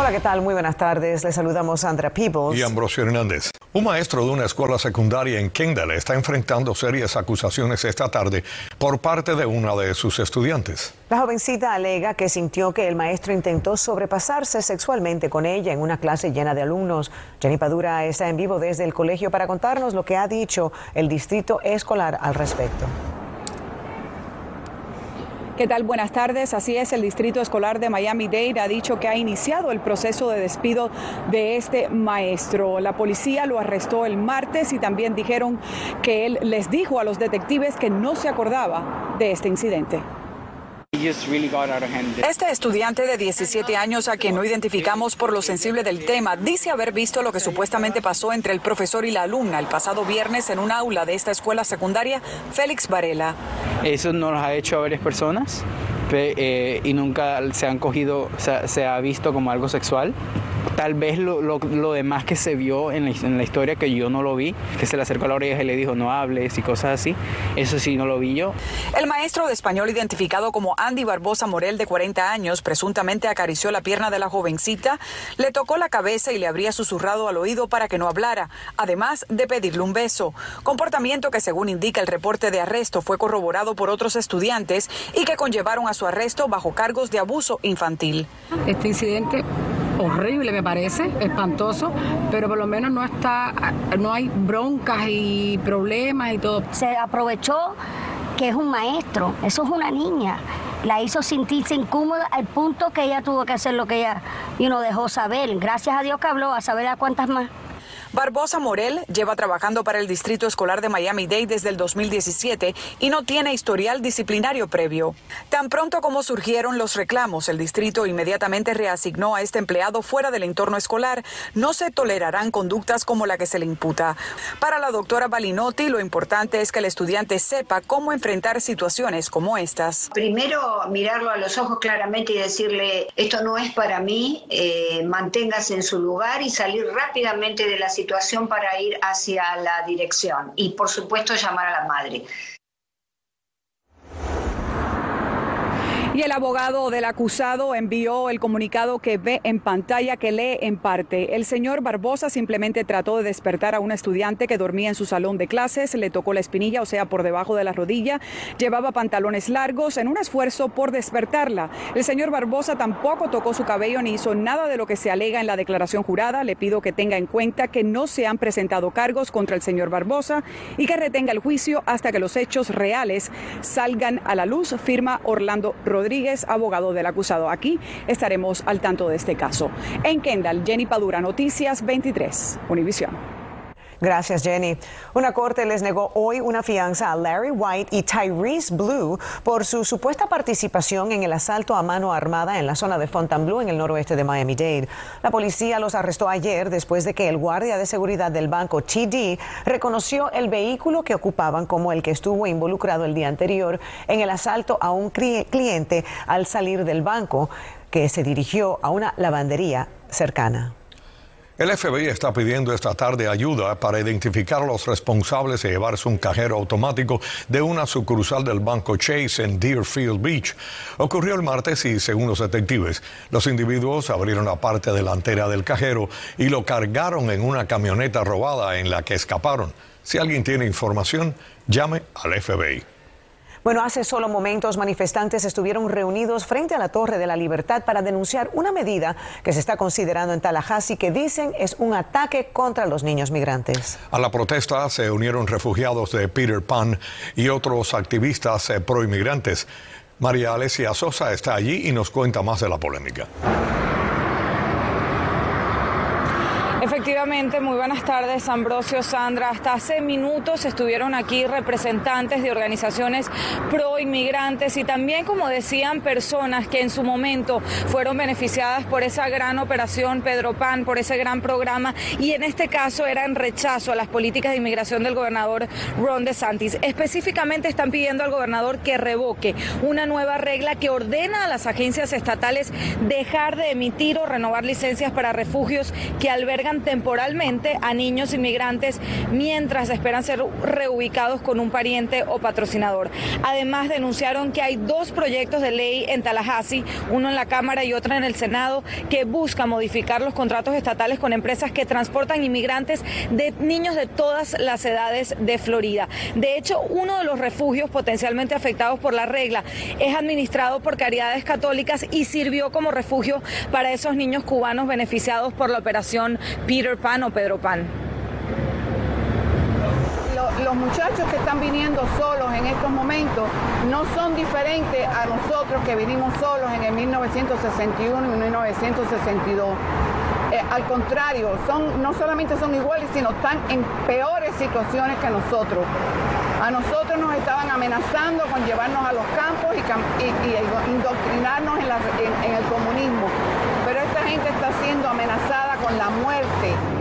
Hola, ¿qué tal? Muy buenas tardes. Les saludamos a Andrea Peebles. Y Ambrosio Hernández. Un maestro de una escuela secundaria en Kendall está enfrentando serias acusaciones esta tarde por parte de una de sus estudiantes. La jovencita alega que sintió que el maestro intentó sobrepasarse sexualmente con ella en una clase llena de alumnos. Jenny Padura está en vivo desde el colegio para contarnos lo que ha dicho el distrito escolar al respecto. ¿Qué tal? Buenas tardes. Así es, el Distrito Escolar de Miami-Dade ha dicho que ha iniciado el proceso de despido de este maestro. La policía lo arrestó el martes y también dijeron que él les dijo a los detectives que no se acordaba de este incidente. Este estudiante de 17 años, a quien no identificamos por lo sensible del tema, dice haber visto lo que supuestamente pasó entre el profesor y la alumna el pasado viernes en un aula de esta escuela secundaria, Félix Varela. Eso nos lo ha hecho a varias personas eh, y nunca se han cogido, se ha visto como algo sexual. Tal vez lo, lo, demás que se vio en la, historia que yo no lo vi, que se le acercó a la oreja y le dijo no hables y cosas así, eso sí no lo vi yo. El maestro de español identificado como Andy Barbosa Morel de 40 años presuntamente acarició la pierna de la jovencita, le tocó la cabeza y le habría susurrado al oído para que no hablara, además de pedirle un beso. Comportamiento que según indica el reporte de arresto fue corroborado por otros estudiantes y que conllevaron a su arresto bajo cargos de abuso infantil. Este incidente horrible me parece, espantoso, pero por lo menos no está, no hay broncas y problemas y todo. Se aprovechó que es un maestro, eso es una niña. La hizo sentirse incómoda al punto que ella tuvo que hacer lo que ella y no dejó saber. Gracias a Dios que habló, a saber a cuántas más. Barbosa Morel lleva trabajando para el Distrito Escolar de Miami-Dade desde el 2017 y no tiene historial disciplinario previo. Tan pronto como surgieron los reclamos, el distrito inmediatamente reasignó a este empleado fuera del entorno escolar. No se tolerarán conductas como la que se le imputa. Para la doctora Balinotti, lo importante es que el estudiante sepa cómo enfrentar situaciones como estas. Primero, mirarlo a los ojos claramente y decirle, esto no es para mí, eh, manténgase en su lugar y salir rápidamente de la situación para ir hacia la dirección y por supuesto llamar a la madre. Y el abogado del acusado envió el comunicado que ve en pantalla, que lee en parte. El señor Barbosa simplemente trató de despertar a una estudiante que dormía en su salón de clases, le tocó la espinilla, o sea, por debajo de la rodilla, llevaba pantalones largos en un esfuerzo por despertarla. El señor Barbosa tampoco tocó su cabello ni hizo nada de lo que se alega en la declaración jurada. Le pido que tenga en cuenta que no se han presentado cargos contra el señor Barbosa y que retenga el juicio hasta que los hechos reales salgan a la luz, firma Orlando Rodríguez. Rodríguez, abogado del acusado. Aquí estaremos al tanto de este caso. En Kendall, Jenny Padura, Noticias 23, Univisión. Gracias, Jenny. Una corte les negó hoy una fianza a Larry White y Tyrese Blue por su supuesta participación en el asalto a mano armada en la zona de Fontainebleau en el noroeste de Miami-Dade. La policía los arrestó ayer después de que el guardia de seguridad del banco TD reconoció el vehículo que ocupaban como el que estuvo involucrado el día anterior en el asalto a un cliente al salir del banco que se dirigió a una lavandería cercana. El FBI está pidiendo esta tarde ayuda para identificar a los responsables de llevarse un cajero automático de una sucursal del banco Chase en Deerfield Beach. Ocurrió el martes y, según los detectives, los individuos abrieron la parte delantera del cajero y lo cargaron en una camioneta robada en la que escaparon. Si alguien tiene información, llame al FBI. Bueno, hace solo momentos manifestantes estuvieron reunidos frente a la Torre de la Libertad para denunciar una medida que se está considerando en Tallahassee que dicen es un ataque contra los niños migrantes. A la protesta se unieron refugiados de Peter Pan y otros activistas eh, pro-inmigrantes. María Alesia Sosa está allí y nos cuenta más de la polémica. Efectivamente, muy buenas tardes, Ambrosio, Sandra. Hasta hace minutos estuvieron aquí representantes de organizaciones pro inmigrantes y también, como decían, personas que en su momento fueron beneficiadas por esa gran operación Pedro Pan, por ese gran programa y en este caso era en rechazo a las políticas de inmigración del gobernador Ron DeSantis. Específicamente están pidiendo al gobernador que revoque una nueva regla que ordena a las agencias estatales dejar de emitir o renovar licencias para refugios que albergan temporalmente a niños inmigrantes mientras esperan ser reubicados con un pariente o patrocinador. Además, denunciaron que hay dos proyectos de ley en Tallahassee, uno en la Cámara y otro en el Senado, que busca modificar los contratos estatales con empresas que transportan inmigrantes de niños de todas las edades de Florida. De hecho, uno de los refugios potencialmente afectados por la regla es administrado por caridades católicas y sirvió como refugio para esos niños cubanos beneficiados por la operación Peter Pan o Pedro Pan los muchachos que están viniendo solos en estos momentos no son diferentes a nosotros que vinimos solos en el 1961 y 1962. Eh, al contrario, son, no solamente son iguales, sino están en peores situaciones que nosotros. A nosotros nos estaban amenazando con llevarnos a los campos y, indoctrinarnos en el comunismo, pero esta gente está siendo amenazada con la muerte.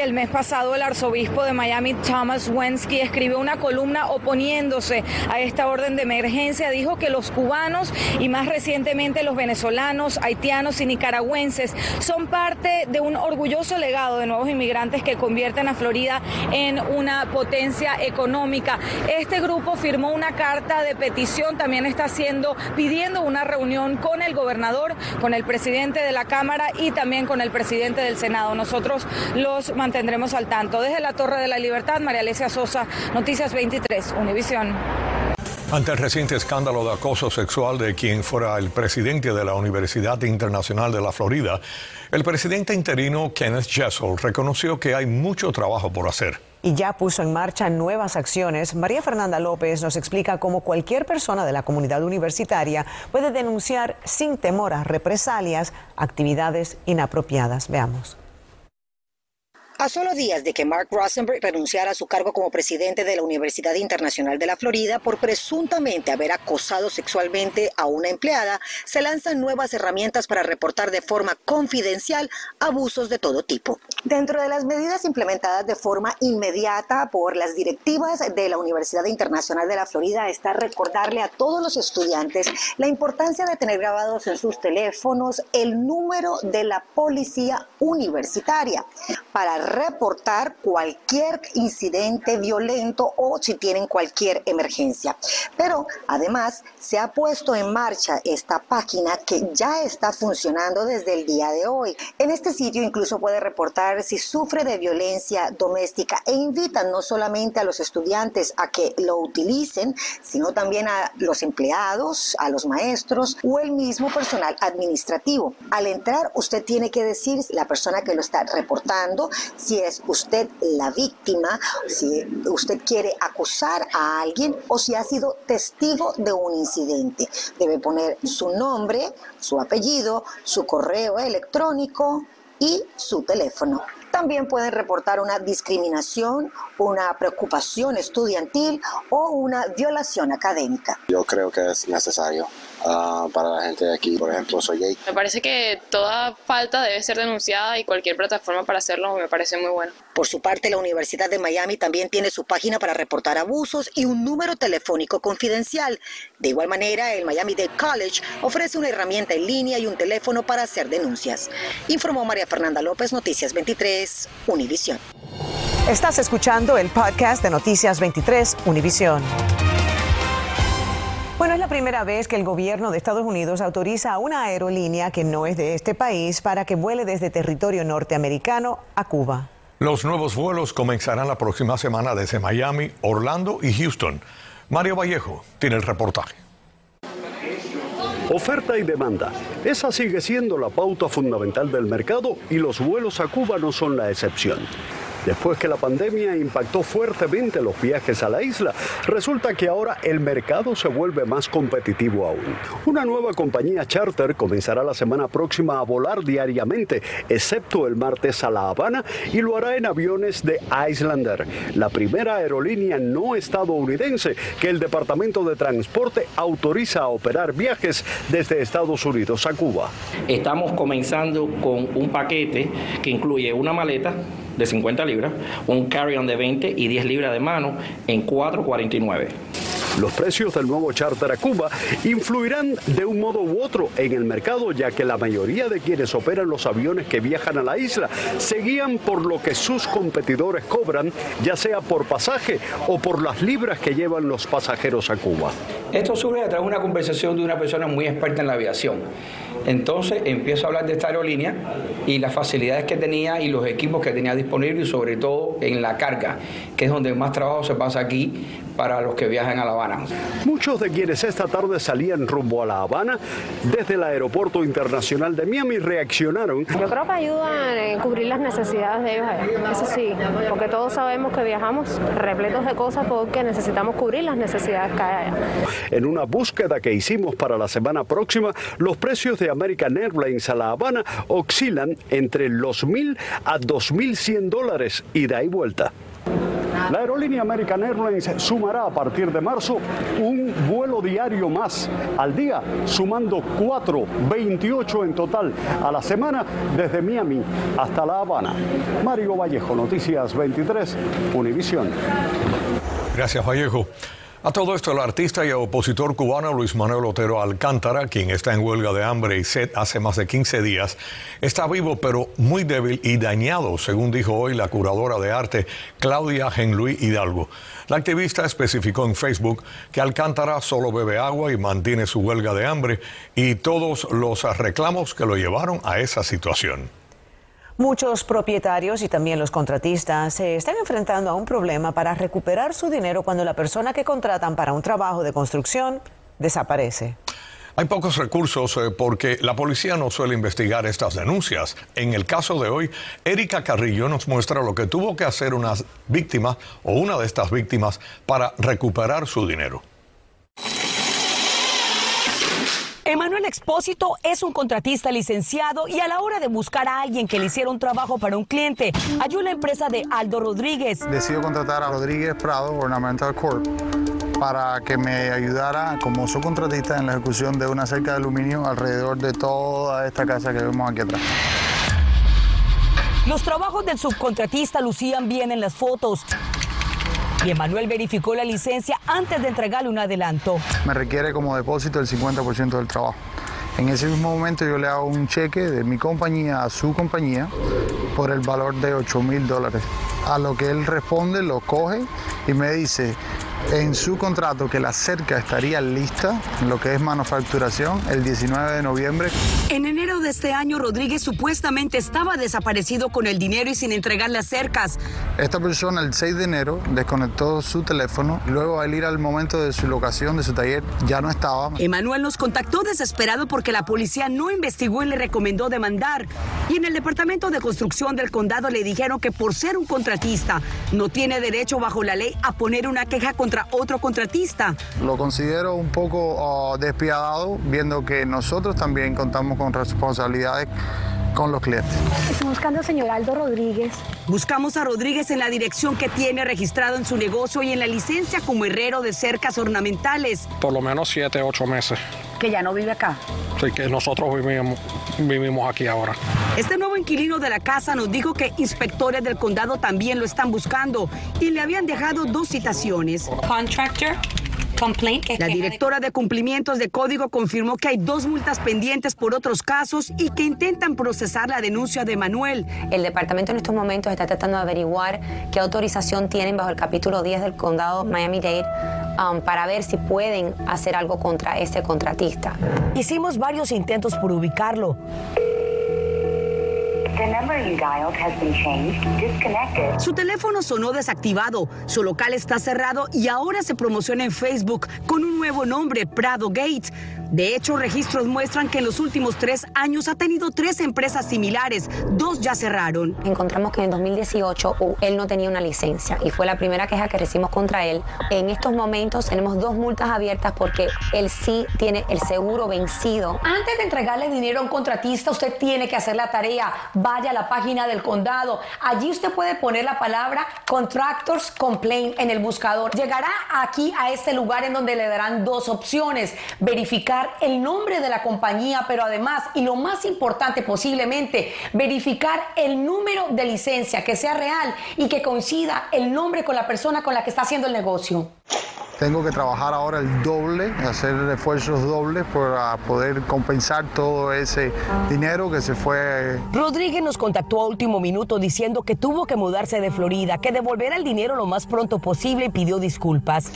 El mes pasado el arzobispo de Miami, Thomas Wensky, escribió una columna oponiéndose a esta orden de emergencia. Dijo que los cubanos y más recientemente los venezolanos, haitianos y nicaragüenses son parte de un orgulloso legado de nuevos inmigrantes que convierten a Florida en una potencia económica. Este grupo firmó una carta de petición, también está haciendo, pidiendo una reunión con el gobernador, con el presidente de la Cámara y también con el presidente del Senado. Nosotros los mantendremos al tanto. Desde la Torre de la Libertad, María Alesia Sosa, Noticias 23, Univisión. Ante el reciente escándalo de acoso sexual de quien fuera el presidente de la Universidad Internacional de la Florida, el presidente interino Kenneth Jessel reconoció que hay mucho trabajo por hacer. Y ya puso en marcha nuevas acciones. María Fernanda López nos explica cómo cualquier persona de la comunidad universitaria puede denunciar sin temor a represalias actividades inapropiadas. Veamos. A solo días de que Mark Rosenberg renunciara a su cargo como presidente de la Universidad Internacional de la Florida por presuntamente haber acosado sexualmente a una empleada, se lanzan nuevas herramientas para reportar de forma confidencial abusos de todo tipo. Dentro de las medidas implementadas de forma inmediata por las directivas de la Universidad Internacional de la Florida está recordarle a todos los estudiantes la importancia de tener grabados en sus teléfonos el número de la policía universitaria para reportar cualquier incidente violento o si tienen cualquier emergencia. Pero además se ha puesto en marcha esta página que ya está funcionando desde el día de hoy. En este sitio incluso puede reportar si sufre de violencia doméstica e invitan no solamente a los estudiantes a que lo utilicen, sino también a los empleados, a los maestros o el mismo personal administrativo. Al entrar usted tiene que decir la persona que lo está reportando, si es usted la víctima, si usted quiere acusar a alguien o si ha sido testigo de un incidente. Debe poner su nombre, su apellido, su correo electrónico y su teléfono. También pueden reportar una discriminación, una preocupación estudiantil o una violación académica. Yo creo que es necesario Ah, para la gente de aquí. Por ejemplo, soy gay. Me parece que toda falta debe ser denunciada y cualquier plataforma para hacerlo me parece muy bueno. Por su parte, la Universidad de Miami también tiene su página para reportar abusos y un número telefónico confidencial. De igual manera, el Miami Dade College ofrece una herramienta en línea y un teléfono para hacer denuncias. Informó María Fernanda López, Noticias 23, Univisión. Estás escuchando el podcast de Noticias 23, Univisión. Bueno, es la primera vez que el gobierno de Estados Unidos autoriza a una aerolínea que no es de este país para que vuele desde territorio norteamericano a Cuba. Los nuevos vuelos comenzarán la próxima semana desde Miami, Orlando y Houston. Mario Vallejo tiene el reportaje. Oferta y demanda. Esa sigue siendo la pauta fundamental del mercado y los vuelos a Cuba no son la excepción. Después que la pandemia impactó fuertemente los viajes a la isla, resulta que ahora el mercado se vuelve más competitivo aún. Una nueva compañía charter comenzará la semana próxima a volar diariamente, excepto el martes a La Habana, y lo hará en aviones de Islander, la primera aerolínea no estadounidense que el Departamento de Transporte autoriza a operar viajes desde Estados Unidos a Cuba. Estamos comenzando con un paquete que incluye una maleta de 50 libras, un carry-on de 20 y 10 libras de mano en 4.49. Los precios del nuevo charter a Cuba influirán de un modo u otro en el mercado, ya que la mayoría de quienes operan los aviones que viajan a la isla se guían por lo que sus competidores cobran, ya sea por pasaje o por las libras que llevan los pasajeros a Cuba. Esto surge de una conversación de una persona muy experta en la aviación. Entonces empiezo a hablar de esta aerolínea y las facilidades que tenía y los equipos que tenía disponibles y sobre todo en la carga, que es donde más trabajo se pasa aquí para los que viajan a La Habana. Muchos de quienes esta tarde salían rumbo a La Habana desde el aeropuerto internacional de Miami reaccionaron. Yo creo que ayudan en cubrir las necesidades de ellos, eso sí, porque todos sabemos que viajamos repletos de cosas porque necesitamos cubrir las necesidades que hay allá. En una búsqueda que hicimos para la semana próxima, los precios de American Airlines a La Habana oscilan entre los mil a 2.100 dólares y vuelta. La aerolínea American Airlines sumará a partir de marzo un vuelo diario más al día, sumando 4, 28 en total a la semana desde Miami hasta La Habana. Mario Vallejo, Noticias 23, Univisión. Gracias, Vallejo. A todo esto, el artista y opositor cubano Luis Manuel Otero Alcántara, quien está en huelga de hambre y sed hace más de 15 días, está vivo pero muy débil y dañado, según dijo hoy la curadora de arte Claudia Genluí Hidalgo. La activista especificó en Facebook que Alcántara solo bebe agua y mantiene su huelga de hambre y todos los reclamos que lo llevaron a esa situación. Muchos propietarios y también los contratistas se están enfrentando a un problema para recuperar su dinero cuando la persona que contratan para un trabajo de construcción desaparece. Hay pocos recursos eh, porque la policía no suele investigar estas denuncias. En el caso de hoy, Erika Carrillo nos muestra lo que tuvo que hacer una víctima o una de estas víctimas para recuperar su dinero. Emanuel Expósito es un contratista licenciado y a la hora de buscar a alguien que le hiciera un trabajo para un cliente, halló la empresa de Aldo Rodríguez. Decido contratar a Rodríguez Prado Ornamental Corp para que me ayudara como subcontratista en la ejecución de una cerca de aluminio alrededor de toda esta casa que vemos aquí atrás. Los trabajos del subcontratista lucían bien en las fotos. Y Emanuel verificó la licencia antes de entregarle un adelanto. Me requiere como depósito el 50% del trabajo. En ese mismo momento yo le hago un cheque de mi compañía a su compañía por el valor de 8 mil dólares. A lo que él responde, lo coge y me dice, en su contrato que la cerca estaría lista, lo que es manufacturación, el 19 de noviembre. En enero de este año, Rodríguez supuestamente estaba desaparecido con el dinero y sin entregar las cercas. Esta persona el 6 de enero desconectó su teléfono, luego al ir al momento de su locación, de su taller, ya no estaba. Emanuel nos contactó desesperado porque la policía no investigó y le recomendó demandar. Y en el departamento de construcción del condado le dijeron que por ser un contratista no tiene derecho bajo la ley a poner una queja contra otro contratista. Lo considero un poco uh, despiadado, viendo que nosotros también contamos con responsabilidades con los clientes. Estoy buscando al señor Aldo Rodríguez. Buscamos a Rodríguez en la dirección que tiene registrado en su negocio y en la licencia como herrero de cercas ornamentales. Por lo menos siete, ocho meses. Que ya no vive acá. Sí, que nosotros vivimos, vivimos aquí ahora. Este nuevo inquilino de la casa nos dijo que inspectores del condado también lo están buscando y le habían dejado dos citaciones. Contractor la directora de cumplimientos de código confirmó que hay dos multas pendientes por otros casos y que intentan procesar la denuncia de Manuel. El departamento en estos momentos está tratando de averiguar qué autorización tienen bajo el capítulo 10 del condado Miami-Dade um, para ver si pueden hacer algo contra ese contratista. Hicimos varios intentos por ubicarlo. Su teléfono sonó desactivado, su local está cerrado y ahora se promociona en Facebook con un nuevo nombre, Prado Gates. De hecho, registros muestran que en los últimos tres años ha tenido tres empresas similares, dos ya cerraron. Encontramos que en 2018 él no tenía una licencia y fue la primera queja que recibimos contra él. En estos momentos tenemos dos multas abiertas porque él sí tiene el seguro vencido. Antes de entregarle dinero a un contratista, usted tiene que hacer la tarea. Vaya a la página del condado. Allí usted puede poner la palabra Contractors Complaint en el buscador. Llegará aquí a este lugar en donde le darán dos opciones. Verificar el nombre de la compañía, pero además, y lo más importante posiblemente, verificar el número de licencia, que sea real y que coincida el nombre con la persona con la que está haciendo el negocio. Tengo que trabajar ahora el doble, hacer esfuerzos dobles para poder compensar todo ese dinero que se fue. Rodríguez nos contactó a último minuto diciendo que tuvo que mudarse de Florida, que devolverá el dinero lo más pronto posible y pidió disculpas.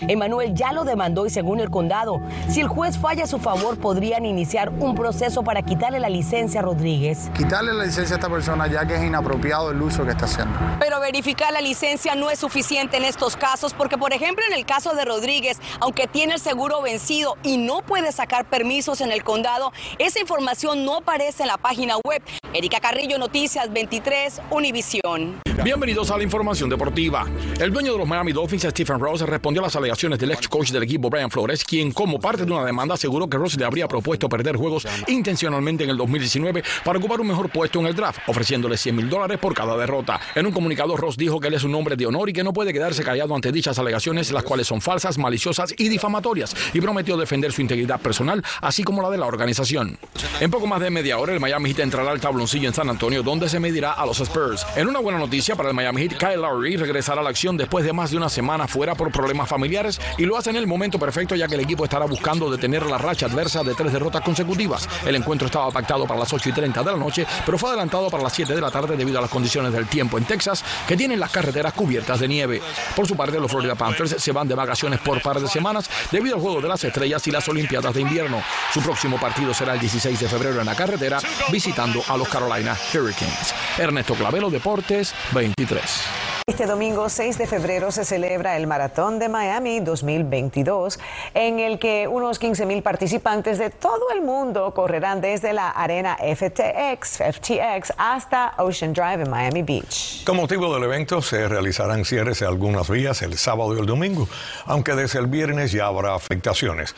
Emanuel ya lo demandó y según el condado, si el juez falla a su favor, podrían iniciar un proceso para quitarle la licencia a Rodríguez. Quitarle la licencia a esta persona ya que es inapropiado el uso que está haciendo. Pero verificar la licencia no es suficiente en estos casos porque, por ejemplo, en el caso de Rodríguez, aunque tiene el seguro vencido y no puede sacar permisos en el condado, esa información no aparece en la página web. Erika Carrillo, Noticias 23, Univisión. Bienvenidos a la información deportiva. El dueño de los Miami Dolphins, Stephen Rose, respondió a las alegaciones del ex coach del equipo, Brian Flores, quien, como parte de una demanda, aseguró que Rose le habría propuesto perder juegos intencionalmente en el 2019 para ocupar un mejor puesto en el draft, ofreciéndole 100 mil dólares por cada derrota. En un comunicado, Ross dijo que él es un hombre de honor y que no puede quedarse callado ante dichas alegaciones, las cuales son falsas, maliciosas y difamatorias, y prometió defender su integridad personal, así como la de la organización. En poco más de media hora, el Miami Heat entrará al tabloncillo en San Antonio, donde se medirá a los Spurs. En una buena noticia para el Miami Heat, Kyle Lowry regresará a la acción después de más de una semana fuera por problemas familiares y lo hace en el momento perfecto ya que el equipo estará buscando detener la racha adversa de tres derrotas consecutivas. El encuentro estaba pactado para las 8 y 30 de la noche, pero fue adelantado para las 7 de la tarde debido a las condiciones del tiempo en Texas, que tienen las carreteras cubiertas de nieve. Por su parte, los Florida Panthers se van de vacaciones por par de semanas debido al juego de las estrellas y las Olimpiadas de invierno. Su próximo partido será el 16 de febrero en la carretera, visitando a los Carolina Hurricanes. Ernesto Clavelo, Deportes 23. Este domingo 6 de febrero se celebra el Maratón de Miami 2022, en el que unos 15 mil participantes de todo el mundo correrán desde la arena FTX, FTX hasta Ocean Drive en Miami Beach. Con motivo del evento se realizarán cierres de algunas vías el sábado y el domingo, aunque desde el viernes ya habrá afectaciones.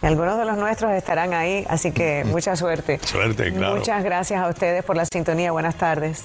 Algunos de los nuestros estarán ahí, así que mucha suerte. Suerte, claro. Muchas gracias a ustedes por la sintonía. Buenas tardes.